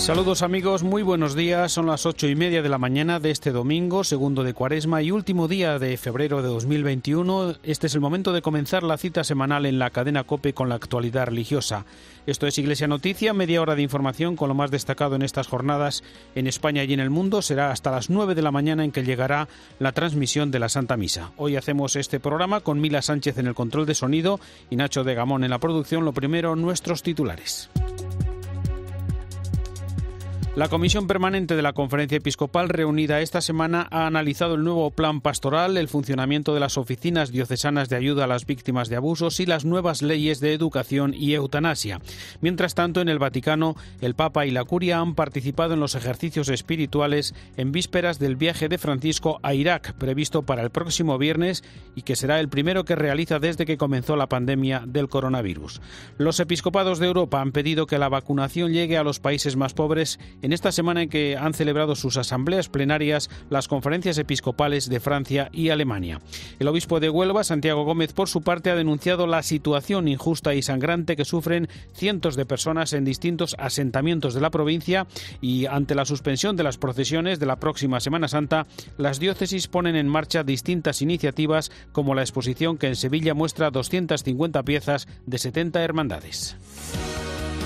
Saludos amigos, muy buenos días. Son las ocho y media de la mañana de este domingo, segundo de cuaresma y último día de febrero de 2021. Este es el momento de comenzar la cita semanal en la cadena Cope con la actualidad religiosa. Esto es Iglesia Noticia, media hora de información con lo más destacado en estas jornadas en España y en el mundo. Será hasta las nueve de la mañana en que llegará la transmisión de la Santa Misa. Hoy hacemos este programa con Mila Sánchez en el control de sonido y Nacho de Gamón en la producción. Lo primero, nuestros titulares. La Comisión Permanente de la Conferencia Episcopal reunida esta semana ha analizado el nuevo plan pastoral, el funcionamiento de las oficinas diocesanas de ayuda a las víctimas de abusos y las nuevas leyes de educación y eutanasia. Mientras tanto, en el Vaticano, el Papa y la Curia han participado en los ejercicios espirituales en vísperas del viaje de Francisco a Irak, previsto para el próximo viernes y que será el primero que realiza desde que comenzó la pandemia del coronavirus. Los episcopados de Europa han pedido que la vacunación llegue a los países más pobres esta semana en que han celebrado sus asambleas plenarias las conferencias episcopales de Francia y Alemania. El obispo de Huelva, Santiago Gómez, por su parte, ha denunciado la situación injusta y sangrante que sufren cientos de personas en distintos asentamientos de la provincia y ante la suspensión de las procesiones de la próxima Semana Santa, las diócesis ponen en marcha distintas iniciativas como la exposición que en Sevilla muestra 250 piezas de 70 hermandades.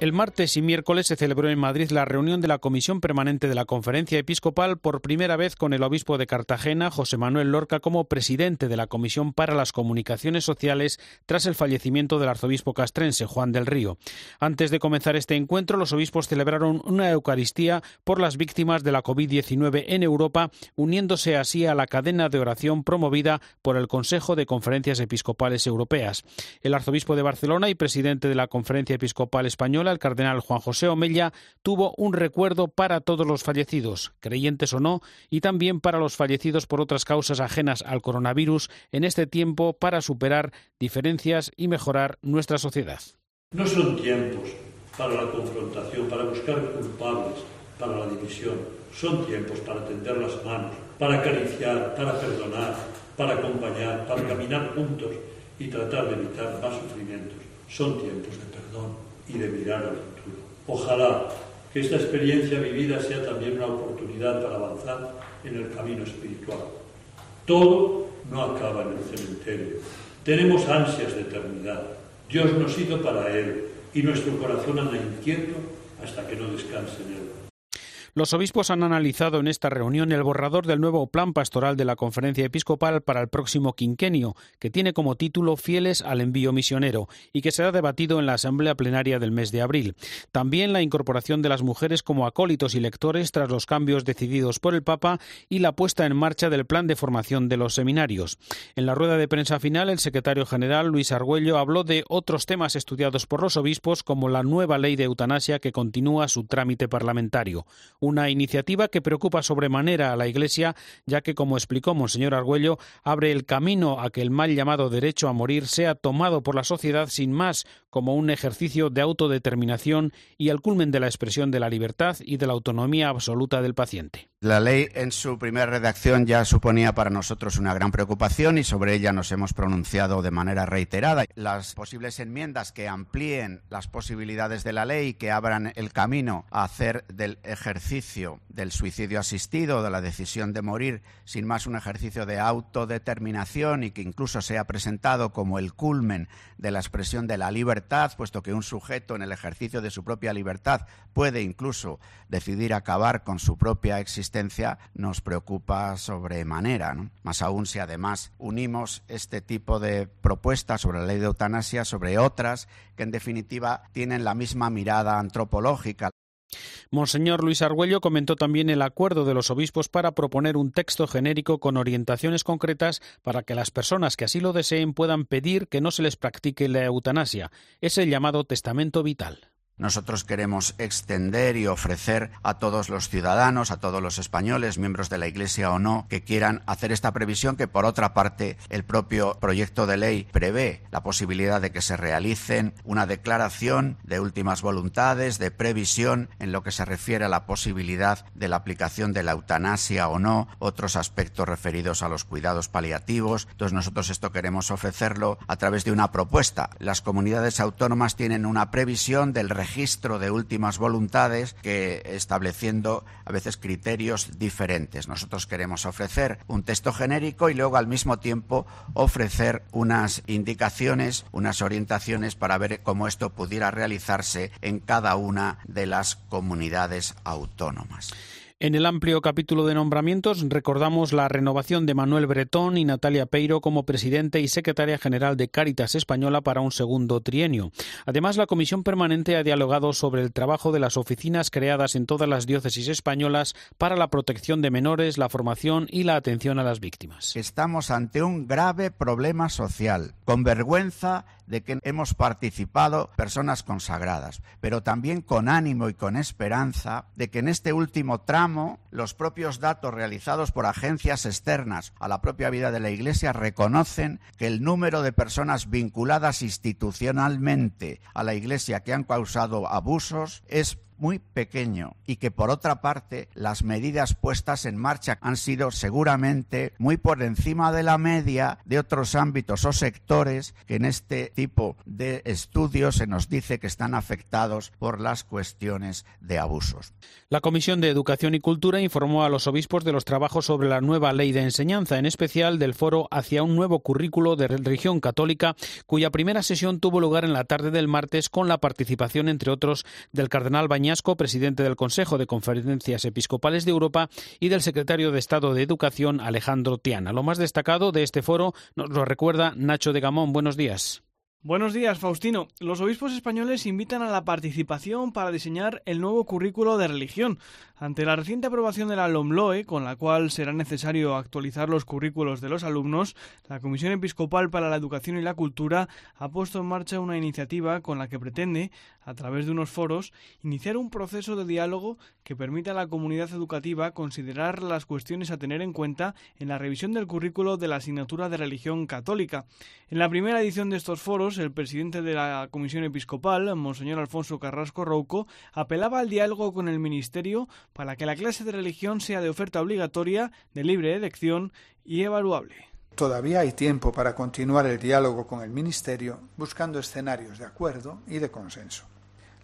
El martes y miércoles se celebró en Madrid la reunión de la Comisión Permanente de la Conferencia Episcopal por primera vez con el obispo de Cartagena, José Manuel Lorca, como presidente de la Comisión para las Comunicaciones Sociales tras el fallecimiento del arzobispo castrense, Juan del Río. Antes de comenzar este encuentro, los obispos celebraron una Eucaristía por las víctimas de la COVID-19 en Europa, uniéndose así a la cadena de oración promovida por el Consejo de Conferencias Episcopales Europeas. El arzobispo de Barcelona y presidente de la Conferencia Episcopal Española, el cardenal Juan José Omella, tuvo un recuerdo para todos los fallecidos, creyentes o no, y también para los fallecidos por otras causas ajenas al coronavirus en este tiempo para superar diferencias y mejorar nuestra sociedad. No son tiempos para la confrontación, para buscar culpables, para la división. Son tiempos para tender las manos, para acariciar, para perdonar, para acompañar, para caminar juntos y tratar de evitar más sufrimientos. Son tiempos de perdón y de mirar al futuro. Ojalá que esta experiencia vivida sea también una oportunidad para avanzar en el camino espiritual. Todo no acaba en el cementerio. Tenemos ansias de eternidad. Dios nos hizo para Él y nuestro corazón anda inquieto hasta que no descanse en Él. Los obispos han analizado en esta reunión el borrador del nuevo plan pastoral de la Conferencia Episcopal para el próximo quinquenio, que tiene como título Fieles al envío misionero y que será debatido en la Asamblea Plenaria del mes de abril. También la incorporación de las mujeres como acólitos y lectores tras los cambios decididos por el Papa y la puesta en marcha del plan de formación de los seminarios. En la rueda de prensa final, el secretario general Luis Argüello habló de otros temas estudiados por los obispos como la nueva ley de eutanasia que continúa su trámite parlamentario una iniciativa que preocupa sobremanera a la Iglesia, ya que, como explicó Monseñor Argüello, abre el camino a que el mal llamado derecho a morir sea tomado por la sociedad sin más como un ejercicio de autodeterminación y el culmen de la expresión de la libertad y de la autonomía absoluta del paciente. La ley en su primera redacción ya suponía para nosotros una gran preocupación y sobre ella nos hemos pronunciado de manera reiterada. Las posibles enmiendas que amplíen las posibilidades de la ley, que abran el camino a hacer del ejercicio del suicidio asistido, de la decisión de morir, sin más un ejercicio de autodeterminación y que incluso sea presentado como el culmen de la expresión de la libertad, puesto que un sujeto en el ejercicio de su propia libertad puede incluso decidir acabar con su propia existencia, nos preocupa sobremanera. Más aún si además unimos este tipo de propuestas sobre la ley de eutanasia sobre otras que en definitiva tienen la misma mirada antropológica. Monseñor Luis Argüello comentó también el acuerdo de los obispos para proponer un texto genérico con orientaciones concretas para que las personas que así lo deseen puedan pedir que no se les practique la eutanasia. Es el llamado testamento vital. Nosotros queremos extender y ofrecer a todos los ciudadanos, a todos los españoles, miembros de la Iglesia o no, que quieran hacer esta previsión que por otra parte el propio proyecto de ley prevé la posibilidad de que se realicen una declaración de últimas voluntades, de previsión en lo que se refiere a la posibilidad de la aplicación de la eutanasia o no, otros aspectos referidos a los cuidados paliativos. Entonces nosotros esto queremos ofrecerlo a través de una propuesta. Las comunidades autónomas tienen una previsión del registro de últimas voluntades que estableciendo a veces criterios diferentes. Nosotros queremos ofrecer un texto genérico y luego al mismo tiempo ofrecer unas indicaciones, unas orientaciones para ver cómo esto pudiera realizarse en cada una de las comunidades autónomas. En el amplio capítulo de nombramientos recordamos la renovación de Manuel Bretón y Natalia Peiro como presidente y secretaria general de Cáritas Española para un segundo trienio. Además, la Comisión Permanente ha dialogado sobre el trabajo de las oficinas creadas en todas las diócesis españolas para la protección de menores, la formación y la atención a las víctimas. Estamos ante un grave problema social, con vergüenza de que hemos participado personas consagradas, pero también con ánimo y con esperanza de que en este último tramo los propios datos realizados por agencias externas a la propia vida de la Iglesia reconocen que el número de personas vinculadas institucionalmente a la Iglesia que han causado abusos es muy pequeño y que por otra parte las medidas puestas en marcha han sido seguramente muy por encima de la media de otros ámbitos o sectores que en este tipo de estudios se nos dice que están afectados por las cuestiones de abusos. La Comisión de Educación y Cultura informó a los obispos de los trabajos sobre la nueva ley de enseñanza, en especial del foro hacia un nuevo currículo de religión católica, cuya primera sesión tuvo lugar en la tarde del martes con la participación, entre otros, del cardenal Bañez presidente del Consejo de Conferencias Episcopales de Europa, y del secretario de Estado de Educación, Alejandro Tiana. Lo más destacado de este foro nos lo recuerda Nacho de Gamón. Buenos días. Buenos días, Faustino. Los obispos españoles invitan a la participación para diseñar el nuevo currículo de religión. Ante la reciente aprobación de la LOMLOE, con la cual será necesario actualizar los currículos de los alumnos, la Comisión Episcopal para la Educación y la Cultura ha puesto en marcha una iniciativa con la que pretende, a través de unos foros, iniciar un proceso de diálogo que permita a la comunidad educativa considerar las cuestiones a tener en cuenta en la revisión del currículo de la asignatura de religión católica. En la primera edición de estos foros, el presidente de la Comisión Episcopal, Monseñor Alfonso Carrasco Rouco, apelaba al diálogo con el Ministerio para que la clase de religión sea de oferta obligatoria, de libre elección y evaluable. Todavía hay tiempo para continuar el diálogo con el Ministerio buscando escenarios de acuerdo y de consenso.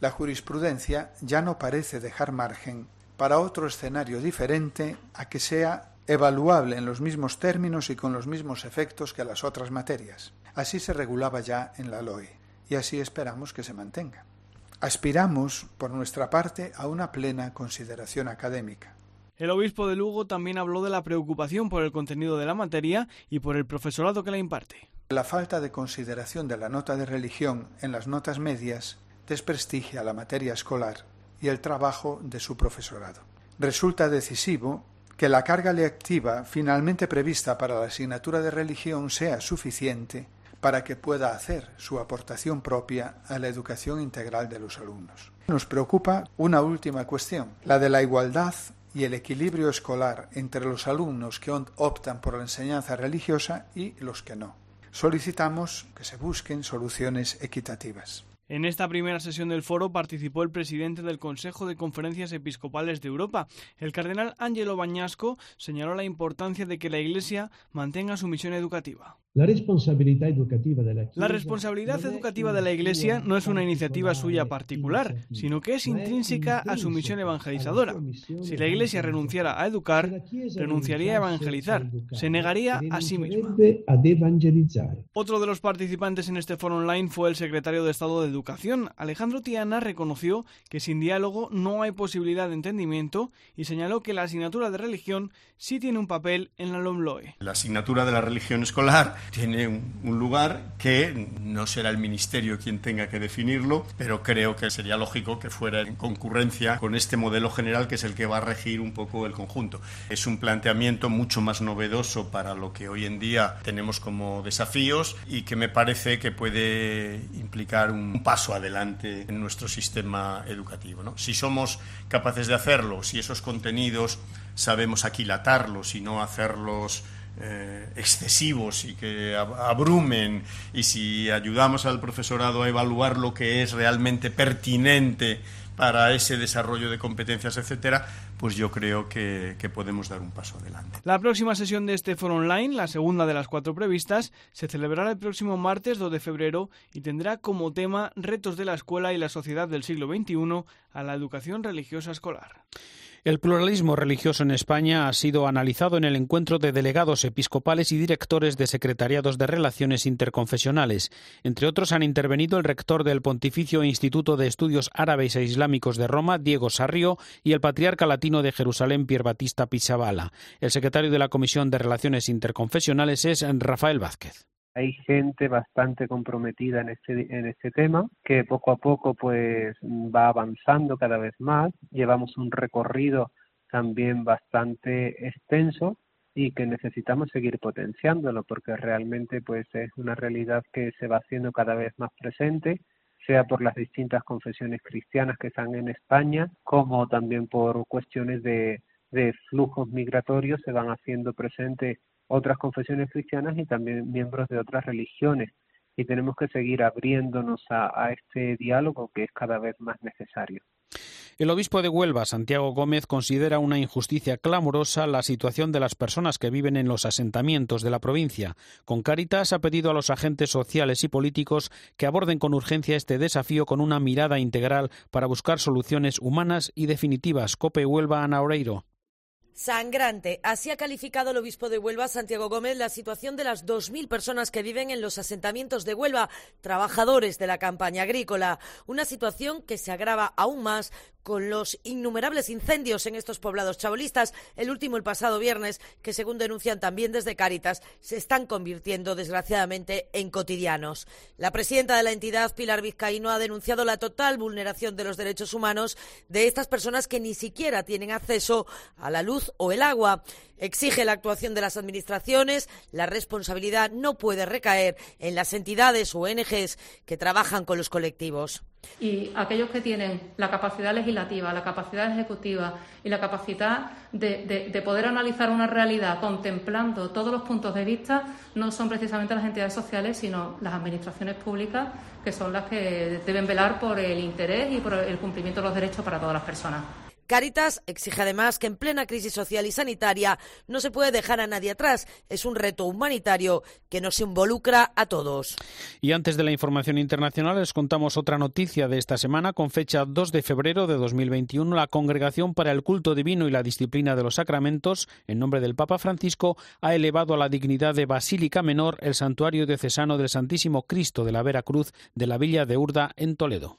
La jurisprudencia ya no parece dejar margen para otro escenario diferente a que sea evaluable en los mismos términos y con los mismos efectos que las otras materias. Así se regulaba ya en la LOE y así esperamos que se mantenga. Aspiramos, por nuestra parte, a una plena consideración académica. El obispo de Lugo también habló de la preocupación por el contenido de la materia y por el profesorado que la imparte. La falta de consideración de la nota de religión en las notas medias desprestigia la materia escolar y el trabajo de su profesorado. Resulta decisivo que la carga lectiva finalmente prevista para la asignatura de religión sea suficiente para que pueda hacer su aportación propia a la educación integral de los alumnos. Nos preocupa una última cuestión, la de la igualdad y el equilibrio escolar entre los alumnos que optan por la enseñanza religiosa y los que no. Solicitamos que se busquen soluciones equitativas. En esta primera sesión del foro participó el presidente del Consejo de Conferencias Episcopales de Europa. El cardenal Angelo Bañasco señaló la importancia de que la Iglesia mantenga su misión educativa. La responsabilidad educativa de la, la responsabilidad educativa de la Iglesia no es una iniciativa suya particular, sino que es intrínseca a su misión evangelizadora. Si la Iglesia renunciara a educar, renunciaría a evangelizar, se negaría a sí misma. Otro de los participantes en este foro online fue el secretario de Estado de Educación. Alejandro Tiana reconoció que sin diálogo no hay posibilidad de entendimiento y señaló que la asignatura de religión sí tiene un papel en la LOMLOE. La asignatura de la religión escolar tiene un, lugar que no será el Ministerio quien tenga que definirlo, pero creo que sería lógico que fuera en concurrencia con este modelo general que es el que va a regir un poco el conjunto. Es un planteamiento mucho más novedoso para lo que hoy en día tenemos como desafíos y que me parece que puede implicar un paso adelante en nuestro sistema educativo. ¿no? Si somos capaces de hacerlo, si esos contenidos sabemos aquilatarlos y no hacerlos eh, excesivos y que abrumen y si ayudamos al profesorado a evaluar lo que es realmente pertinente para ese desarrollo de competencias, etcétera, pues yo creo que, que, podemos dar un paso adelante. La próxima sesión de este foro online, la segunda de las cuatro previstas, se celebrará el próximo martes 2 de febrero y tendrá como tema Retos de la escuela y la sociedad del siglo XXI a la educación religiosa escolar. El pluralismo religioso en España ha sido analizado en el encuentro de delegados episcopales y directores de secretariados de relaciones interconfesionales. Entre otros han intervenido el rector del Pontificio Instituto de Estudios Árabes e Islámicos de Roma, Diego Sarrio, y el patriarca latino de Jerusalén, Pierre Batista Pizzabala. El secretario de la Comisión de Relaciones Interconfesionales es Rafael Vázquez hay gente bastante comprometida en este, en este tema que poco a poco pues va avanzando cada vez más. Llevamos un recorrido también bastante extenso y que necesitamos seguir potenciándolo porque realmente pues es una realidad que se va haciendo cada vez más presente sea por las distintas confesiones cristianas que están en España como también por cuestiones de, de flujos migratorios se van haciendo presentes otras confesiones cristianas y también miembros de otras religiones. Y tenemos que seguir abriéndonos a, este diálogo que es cada vez más necesario. El obispo de Huelva, Santiago Gómez, considera una injusticia clamorosa la situación de las personas que viven en los asentamientos de la provincia. Con Caritas ha pedido a los agentes sociales y políticos que aborden con urgencia este desafío con una mirada integral para buscar soluciones humanas y definitivas. Cope Huelva, Ana Oreiro. Sangrante. Así ha calificado el obispo de Huelva, Santiago Gómez, la situación de las 2.000 personas que viven en los asentamientos de Huelva, trabajadores de la campaña agrícola. Una situación que se agrava aún más con los innumerables incendios en estos poblados chabolistas, el último el pasado viernes, que según denuncian también desde Cáritas, se están convirtiendo desgraciadamente en cotidianos. La presidenta de la entidad, Pilar Vizcaíno, ha denunciado la total vulneración de los derechos humanos de estas personas que ni siquiera tienen acceso a la luz o el agua. Exige la actuación de las administraciones, la responsabilidad no puede recaer en las entidades o ONGs que trabajan con los colectivos. Y aquellos que tienen la capacidad legislativa, la capacidad ejecutiva y la capacidad de, poder analizar una realidad contemplando todos los puntos de vista no son precisamente las entidades sociales, sino las administraciones públicas, que son las que deben velar por el interés y por el cumplimiento de los derechos para todas las personas. Caritas exige además que en plena crisis social y sanitaria no se puede dejar a nadie atrás. Es un reto humanitario que nos involucra a todos. Y antes de la información internacional les contamos otra noticia de esta semana. Con fecha 2 de febrero de 2021, la Congregación para el Culto Divino y la Disciplina de los Sacramentos, en nombre del Papa Francisco, ha elevado a la dignidad de Basílica Menor el santuario diocesano del Santísimo Cristo de la Vera Cruz de la Villa de Urda en Toledo.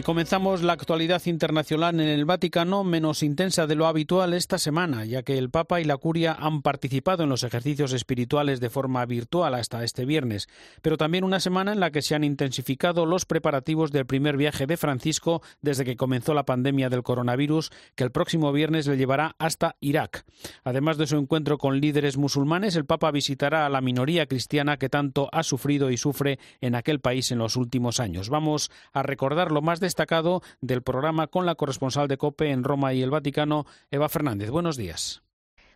Y comenzamos la actualidad internacional en el Vaticano menos intensa de lo habitual esta semana, ya que el Papa y la Curia han participado en los ejercicios espirituales de forma virtual hasta este viernes, pero también una semana en la que se han intensificado los preparativos del primer viaje de Francisco desde que comenzó la pandemia del coronavirus, que el próximo viernes le llevará hasta Irak. Además de su encuentro con líderes musulmanes, el Papa visitará a la minoría cristiana que tanto ha sufrido y sufre en aquel país en los últimos años. Vamos a recordar lo más destacado del programa con la corresponsal de COPE en Roma y el Vaticano, Eva Fernández. Buenos días.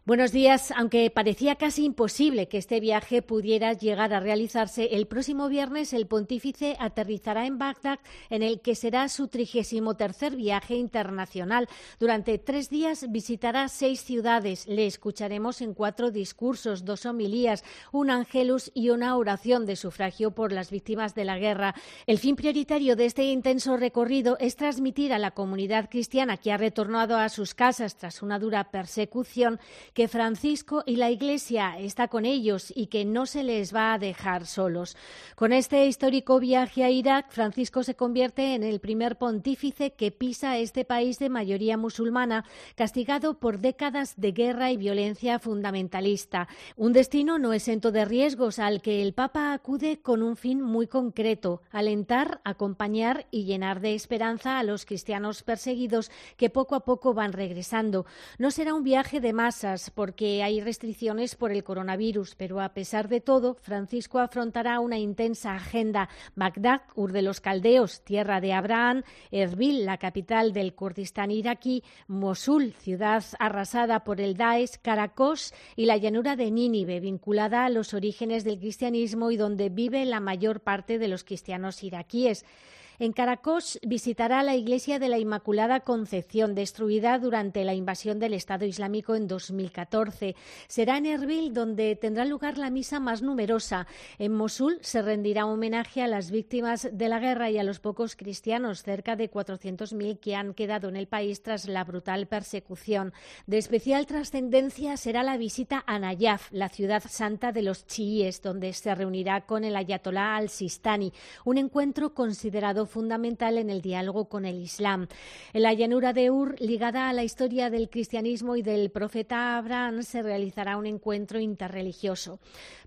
Buenos días. Aunque parecía casi imposible que este viaje pudiera llegar a realizarse, el próximo viernes el pontífice aterrizará en Bagdad, en el que será su trigésimo tercer viaje internacional. Durante tres días visitará seis ciudades. Le escucharemos en cuatro discursos, dos homilías, un ángelus y una oración de sufragio por las víctimas de la guerra. El fin prioritario de este intenso recorrido es transmitir a la comunidad cristiana que ha retornado a sus casas tras una dura persecución que Francisco y la Iglesia está con ellos y que no se les va a dejar solos. Con este histórico viaje a Irak, Francisco se convierte en el primer pontífice que pisa este país de mayoría musulmana, castigado por décadas de guerra y violencia fundamentalista. Un destino no exento de riesgos al que el Papa acude con un fin muy concreto, alentar, acompañar y llenar de esperanza a los cristianos perseguidos que poco a poco van regresando. No será un viaje de masas porque hay restricciones por el coronavirus, pero a pesar de todo, Francisco afrontará una intensa agenda. Bagdad, Ur de los Caldeos, tierra de Abraham, Erbil, la capital del Kurdistán iraquí, Mosul, ciudad arrasada por el Daesh, Caracos y la llanura de Nínive, vinculada a los orígenes del cristianismo y donde vive la mayor parte de los cristianos iraquíes. En Caracos visitará la iglesia de la Inmaculada Concepción, destruida durante la invasión del Estado Islámico en 2014. Será en Erbil donde tendrá lugar la misa más numerosa. En Mosul se rendirá homenaje a las víctimas de la guerra y a los pocos cristianos, cerca de 400.000 que han quedado en el país tras la brutal persecución. De especial trascendencia será la visita a Nayaf, la ciudad santa de los chiíes, donde se reunirá con el ayatolá al-Sistani, un encuentro considerado fundamental en el diálogo con el Islam. En la llanura de Ur, ligada a la historia del cristianismo y del profeta Abraham, se realizará un encuentro interreligioso.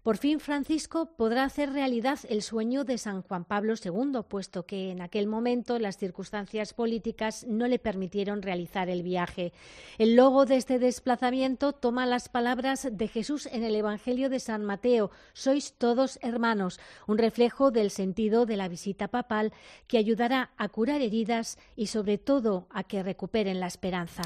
Por fin, Francisco podrá hacer realidad el sueño de San Juan Pablo II, puesto que en aquel momento las circunstancias políticas no le permitieron realizar el viaje. El logo de este desplazamiento toma las palabras de Jesús en el Evangelio de San Mateo, sois todos hermanos, un reflejo del sentido de la visita papal que ayudará a curar heridas y sobre todo a que recuperen la esperanza.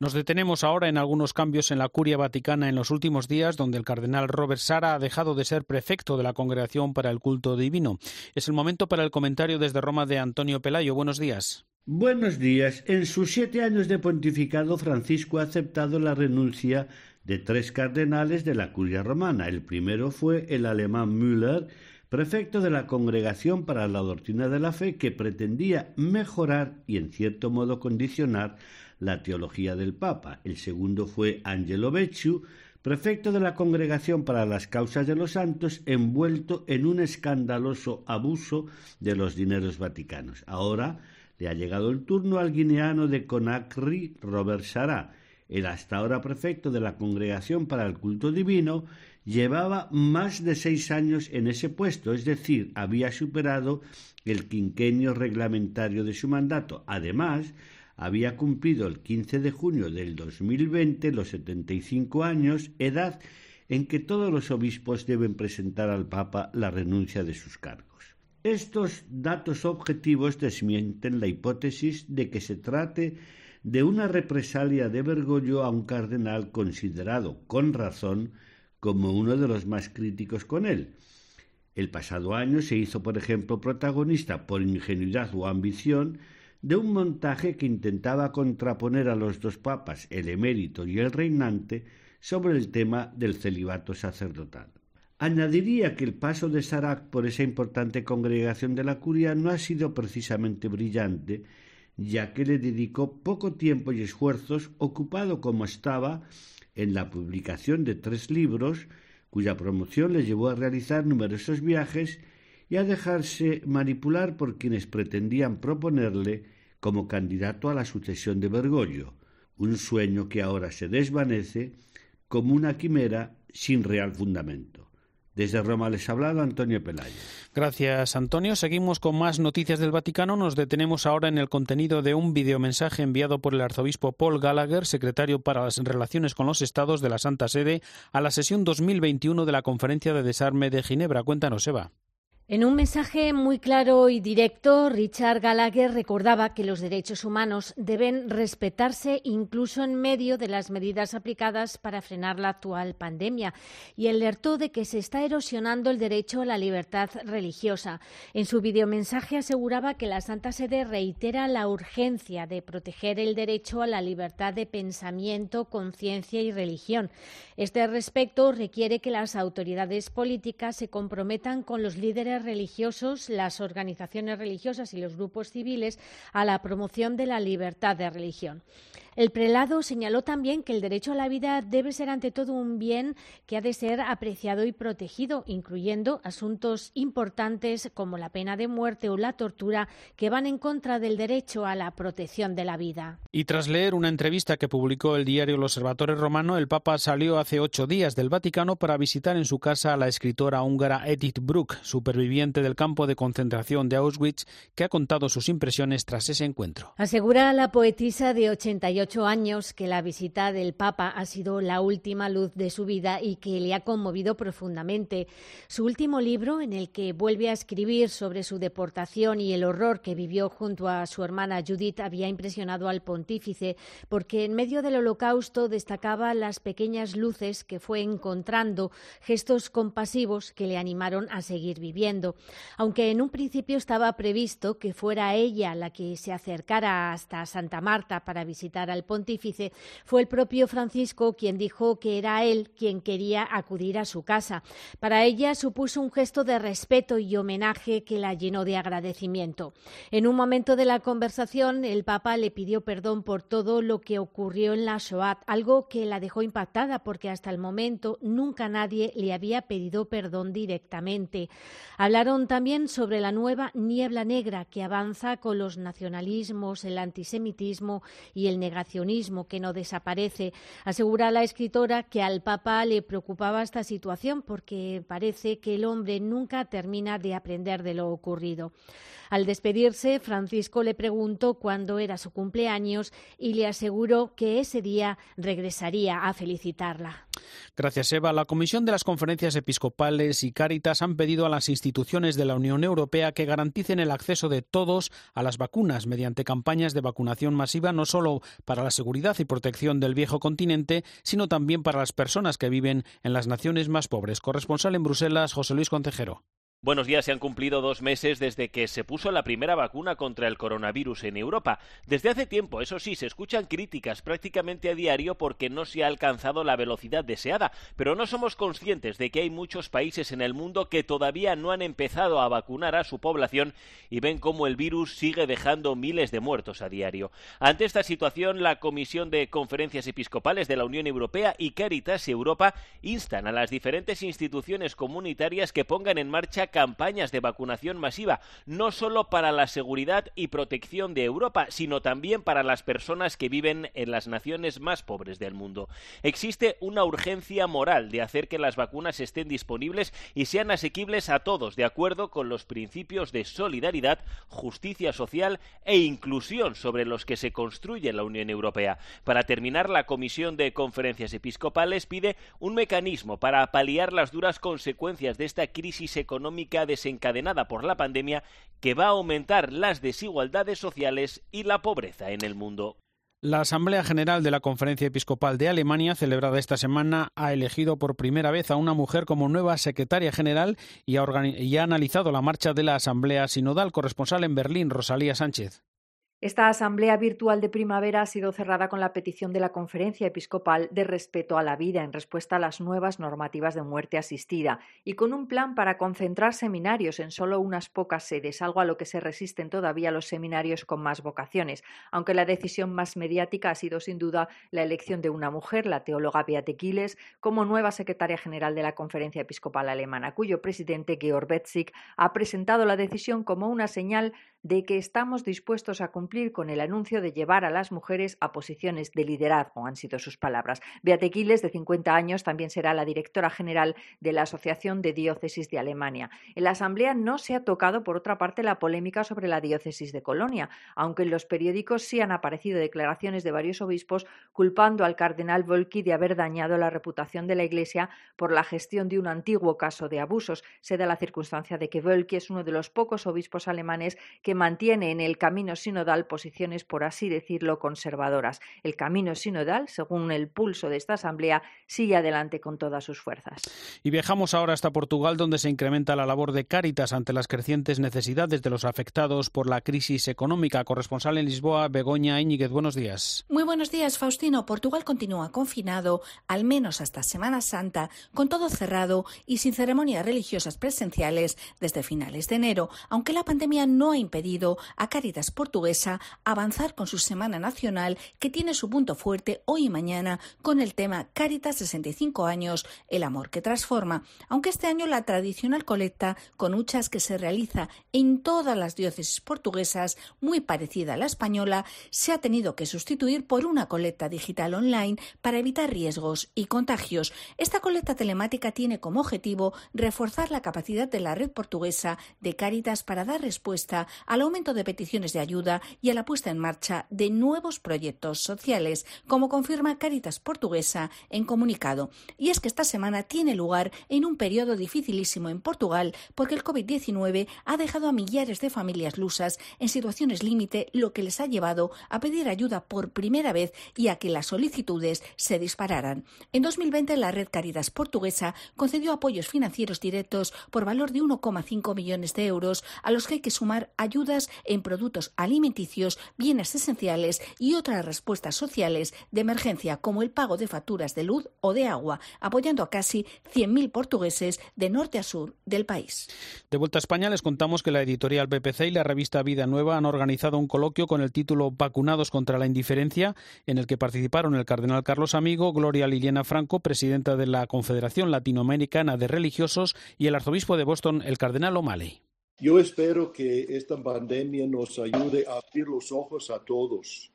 Nos detenemos ahora en algunos cambios en la curia vaticana en los últimos días, donde el cardenal Robert Sara ha dejado de ser prefecto de la Congregación para el Culto Divino. Es el momento para el comentario desde Roma de Antonio Pelayo. Buenos días. Buenos días. En sus siete años de pontificado, Francisco ha aceptado la renuncia de tres cardenales de la curia romana. El primero fue el alemán Müller, prefecto de la Congregación para la Doctrina de la Fe, que pretendía mejorar y en cierto modo condicionar la teología del Papa. El segundo fue Angelo Becciu, prefecto de la Congregación para las Causas de los Santos, envuelto en un escandaloso abuso de los dineros vaticanos. Ahora le ha llegado el turno al guineano de Conakry, Robert Sará, el hasta ahora prefecto de la Congregación para el Culto Divino, llevaba más de seis años en ese puesto, es decir, había superado el quinquenio reglamentario de su mandato. Además, había cumplido el 15 de junio del 2020 los 75 años, edad en que todos los obispos deben presentar al Papa la renuncia de sus cargos. Estos datos objetivos desmienten la hipótesis de que se trate de una represalia de Bergoglio a un cardenal considerado, con razón, como uno de los más críticos con él. El pasado año se hizo, por ejemplo, protagonista por ingenuidad o ambición de un montaje que intentaba contraponer a los dos papas, el emérito y el reinante, sobre el tema del celibato sacerdotal. Añadiría que el paso de Sarac por esa importante congregación de la curia no ha sido precisamente brillante, ya que le dedicó poco tiempo y esfuerzos, ocupado como estaba en la publicación de tres libros, cuya promoción le llevó a realizar numerosos viajes y a dejarse manipular por quienes pretendían proponerle como candidato a la sucesión de Bergoglio, un sueño que ahora se desvanece como una quimera sin real fundamento. Desde Roma les ha hablado Antonio Pelayo. Gracias, Antonio. Seguimos con más noticias del Vaticano. Nos detenemos ahora en el contenido de un videomensaje enviado por el arzobispo Paul Gallagher, secretario para las relaciones con los estados de la Santa Sede, a la sesión 2021 de la Conferencia de Desarme de Ginebra. Cuéntanos, Eva. En un mensaje muy claro y directo, Richard Gallagher recordaba que los derechos humanos deben respetarse incluso en medio de las medidas aplicadas para frenar la actual pandemia y alertó de que se está erosionando el derecho a la libertad religiosa. En su videomensaje aseguraba que la Santa Sede reitera la urgencia de proteger el derecho a la libertad de pensamiento, conciencia y religión. Este respecto requiere que las autoridades políticas se comprometan con los líderes religiosos, las organizaciones religiosas y los grupos civiles a la promoción de la libertad de religión. El prelado señaló también que el derecho a la vida debe ser ante todo un bien que ha de ser apreciado y protegido, incluyendo asuntos importantes como la pena de muerte o la tortura que van en contra del derecho a la protección de la vida. Y tras leer una entrevista que publicó el diario El Observatorio Romano, el Papa salió hace ocho días del Vaticano para visitar en su casa a la escritora húngara Edith Bruck, superviviente del campo de concentración de Auschwitz, que ha contado sus impresiones tras ese encuentro. Asegura la poetisa de 88 años que la visita del Papa ha sido la última luz de su vida y que le ha conmovido profundamente. Su último libro, en el que vuelve a escribir sobre su deportación y el horror que vivió junto a su hermana Judith, había impresionado al pontífice porque en medio del holocausto destacaba las pequeñas luces que fue encontrando, gestos compasivos que le animaron a seguir viviendo. Aunque en un principio estaba previsto que fuera ella la que se acercara hasta Santa Marta para visitar al pontífice, fue el propio Francisco quien dijo que era él quien quería acudir a su casa. Para ella supuso un gesto de respeto y homenaje que la llenó de agradecimiento. En un momento de la conversación, el Papa le pidió perdón por todo lo que ocurrió en la Shoah, algo que la dejó impactada porque hasta el momento nunca nadie le había pedido perdón directamente. Hablaron también sobre la nueva niebla negra que avanza con los nacionalismos, el antisemitismo y el negacionismo que no desaparece. Asegura la escritora que al Papa le preocupaba esta situación porque parece que el hombre nunca termina de aprender de lo ocurrido. Al despedirse, Francisco le preguntó cuándo era su cumpleaños y le aseguró que ese día regresaría a felicitarla. Gracias, Eva. La Comisión de las Conferencias Episcopales y Cáritas han pedido a las instituciones de la Unión Europea que garanticen el acceso de todos a las vacunas mediante campañas de vacunación masiva, no solo para la seguridad y protección del viejo continente, sino también para las personas que viven en las naciones más pobres. Corresponsal en Bruselas, José Luis Concejero. Buenos días, se han cumplido dos meses desde que se puso la primera vacuna contra el coronavirus en Europa. Desde hace tiempo, eso sí, se escuchan críticas prácticamente a diario porque no se ha alcanzado la velocidad deseada, pero no somos conscientes de que hay muchos países en el mundo que todavía no han empezado a vacunar a su población y ven cómo el virus sigue dejando miles de muertos a diario. Ante esta situación, la Comisión de Conferencias Episcopales de la Unión Europea y Caritas Europa instan a las diferentes instituciones comunitarias que pongan en marcha campañas de vacunación masiva, no solo para la seguridad y protección de Europa, sino también para las personas que viven en las naciones más pobres del mundo. Existe una urgencia moral de hacer que las vacunas estén disponibles y sean asequibles a todos, de acuerdo con los principios de solidaridad, justicia social e inclusión sobre los que se construye la Unión Europea. Para terminar, la Comisión de Conferencias Episcopales pide un mecanismo para paliar las duras consecuencias de esta crisis económica desencadenada por la pandemia que va a aumentar las desigualdades sociales y la pobreza en el mundo. La Asamblea General de la Conferencia Episcopal de Alemania, celebrada esta semana, ha elegido por primera vez a una mujer como nueva secretaria general y ha, analizado la marcha de la Asamblea Sinodal. Corresponsal en Berlín, Rosalía Sánchez. Esta asamblea virtual de primavera ha sido cerrada con la petición de la Conferencia Episcopal de respeto a la vida en respuesta a las nuevas normativas de muerte asistida y con un plan para concentrar seminarios en solo unas pocas sedes, algo a lo que se resisten todavía los seminarios con más vocaciones, aunque la decisión más mediática ha sido sin duda la elección de una mujer, la teóloga Beate Kiles, como nueva secretaria general de la Conferencia Episcopal Alemana, cuyo presidente Georg Betzig ha presentado la decisión como una señal de que estamos dispuestos a cumplir con el anuncio de llevar a las mujeres a posiciones de liderazgo, han sido sus palabras. Beate Quiles, de 50 años, también será la directora general de la Asociación de Diócesis de Alemania. En la Asamblea no se ha tocado, por otra parte, la polémica sobre la diócesis de Colonia, aunque en los periódicos sí han aparecido declaraciones de varios obispos culpando al cardenal Volki de haber dañado la reputación de la Iglesia por la gestión de un antiguo caso de abusos. Se da la circunstancia de que Volki es uno de los pocos obispos alemanes que mantiene en el camino sinodal posiciones, por así decirlo, conservadoras. El camino sinodal, según el pulso de esta Asamblea, sigue adelante con todas sus fuerzas. Y viajamos ahora hasta Portugal, donde se incrementa la labor de Cáritas ante las crecientes necesidades de los afectados por la crisis económica. Corresponsal en Lisboa, Begoña Íñiguez, buenos días. Muy buenos días, Faustino. Portugal continúa confinado, al menos hasta Semana Santa, con todo cerrado y sin ceremonias religiosas presenciales desde finales de enero, aunque la pandemia no ha impedido a Caritas Portuguesa avanzar con su Semana Nacional que tiene su punto fuerte hoy y mañana con el tema Caritas 65 años, el amor que transforma, aunque este año la tradicional colecta con huchas que se realiza en todas las diócesis portuguesas, muy parecida a la española, se ha tenido que sustituir por una colecta digital online para evitar riesgos y contagios. Esta colecta telemática tiene como objetivo reforzar la capacidad de la red portuguesa de Cáritas para dar respuesta al aumento de peticiones de ayuda y a la puesta en marcha de nuevos proyectos sociales, como confirma Cáritas Portuguesa en comunicado. Y es que esta semana tiene lugar en un periodo dificilísimo en Portugal porque el COVID-19 ha dejado a millares de familias lusas en situaciones límite, lo que les ha llevado a pedir ayuda por primera vez y a que las solicitudes se dispararan. En 2020 la red Cáritas Portuguesa concedió apoyos financieros directos por valor de 1,5 millones de euros, a los que hay que sumar ayudas en productos alimenticios, bienes esenciales y otras respuestas sociales de emergencia, como el pago de facturas de luz o de agua, apoyando a casi 100.000 portugueses de norte a sur del país. De vuelta a España les contamos que la editorial BPC y la revista Vida Nueva han organizado un coloquio con el título Vacunados contra la indiferencia, en el que participaron el cardenal Carlos Amigo, Gloria Liliana Franco, presidenta de la Confederación Latinoamericana de Religiosos, y el arzobispo de Boston, el cardenal O'Malley. Yo espero que esta pandemia nos ayude a abrir los ojos a todos,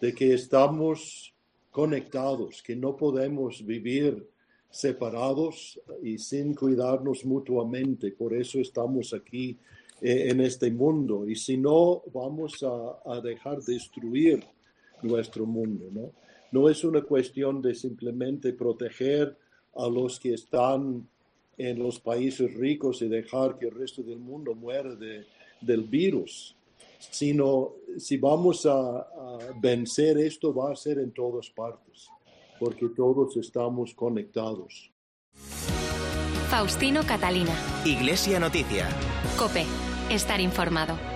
de que estamos conectados, que no podemos vivir separados y sin cuidarnos mutuamente. Por eso estamos aquí eh, en este mundo. Y si no, vamos a, a, dejar destruir nuestro mundo. ¿no? no es una cuestión de simplemente proteger a los que están en los países ricos y dejar que el resto del mundo muera de, del virus, sino si vamos a, a, vencer esto va a ser en todas partes, porque todos estamos conectados. Faustino Catalina. Iglesia Noticia. Cope. Estar informado.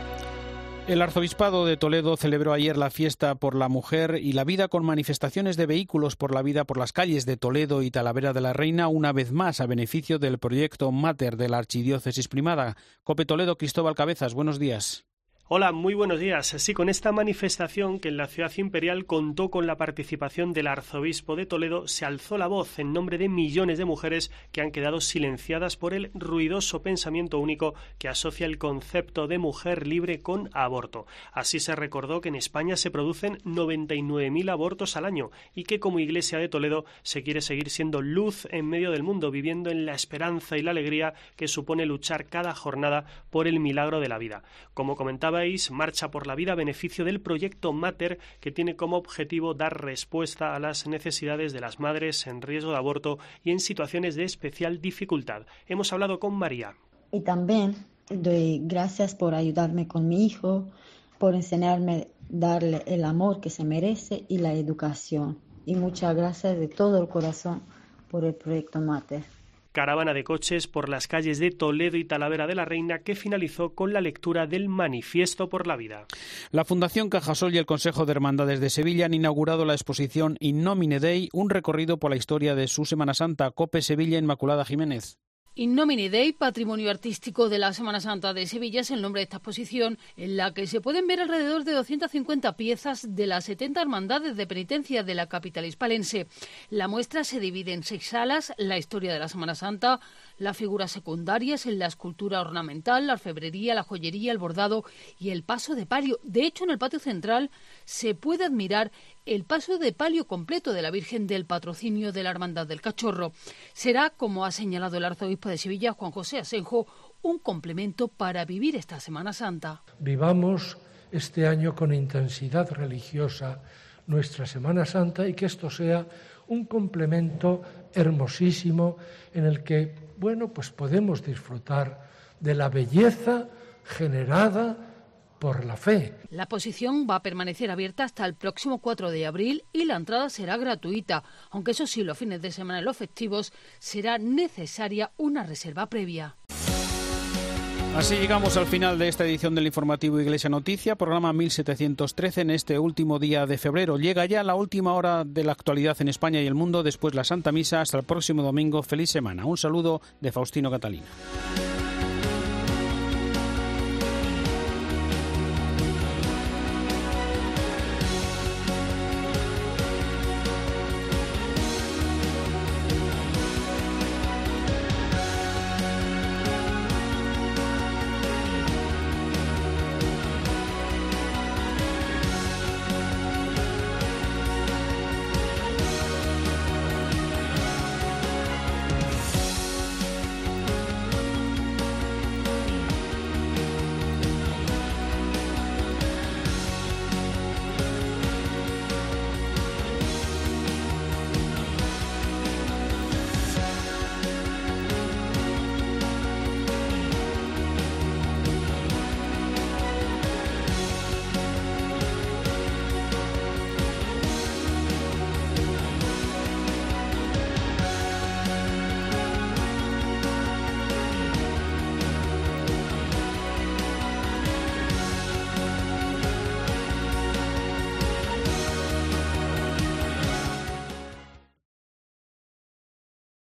El arzobispado de Toledo celebró ayer la fiesta por la mujer y la vida con manifestaciones de vehículos por la vida por las calles de Toledo y Talavera de la Reina, una vez más a beneficio del proyecto Mater de la Archidiócesis Primada. Cope Toledo, Cristóbal Cabezas, buenos días. Hola, muy buenos días. Sí, con esta manifestación que en la ciudad imperial contó con la participación del arzobispo de Toledo, se alzó la voz en nombre de millones de mujeres que han quedado silenciadas por el ruidoso pensamiento único que asocia el concepto de mujer libre con aborto. Así se recordó que en España se producen 99.000 abortos al año y que como Iglesia de Toledo se quiere seguir siendo luz en medio del mundo, viviendo en la esperanza y la alegría que supone luchar cada jornada por el milagro de la vida. Como comentaba marcha por la vida a beneficio del proyecto Mater, que tiene como objetivo dar respuesta a las necesidades de las madres en riesgo de aborto y en situaciones de especial dificultad. Hemos hablado con María. Y también doy gracias por ayudarme con mi hijo, por enseñarme darle el amor que se merece y la educación. Y muchas gracias de todo el corazón por el proyecto Mater caravana de coches por las calles de Toledo y Talavera de la Reina que finalizó con la lectura del Manifiesto por la Vida. La Fundación Cajasol y el Consejo de Hermandades de Sevilla han inaugurado la exposición In Nomine Dei, un recorrido por la historia de su Semana Santa, Cope Sevilla Inmaculada Jiménez. In Nomine Dei, Patrimonio Artístico de la Semana Santa de Sevilla, es el nombre de esta exposición, en la que se pueden ver alrededor de 250 piezas de las 70 hermandades de penitencia de la capital hispalense. La muestra se divide en seis salas, la historia de la Semana Santa, las figuras secundarias en la escultura ornamental, la orfebrería, la joyería, el bordado y el paso de palio. De hecho, en el patio central se puede admirar el paso de palio completo de la Virgen del Patrocinio de la Hermandad del Cachorro. Será, como ha señalado el arzobispo de Sevilla, Juan José Asenjo, un complemento para vivir esta Semana Santa. Vivamos este año con intensidad religiosa nuestra Semana Santa y que esto sea un complemento hermosísimo en el que, bueno, pues podemos disfrutar de la belleza generada por la fe. La posición va a permanecer abierta hasta el próximo 4 de abril y la entrada será gratuita, aunque eso sí, los fines de semana y los festivos será necesaria una reserva previa. Así llegamos al final de esta edición del informativo Iglesia Noticia, programa 1713 en este último día de febrero. Llega ya la última hora de la actualidad en España y el mundo, después la Santa Misa. Hasta el próximo domingo. Feliz semana. Un saludo de Faustino Catalina.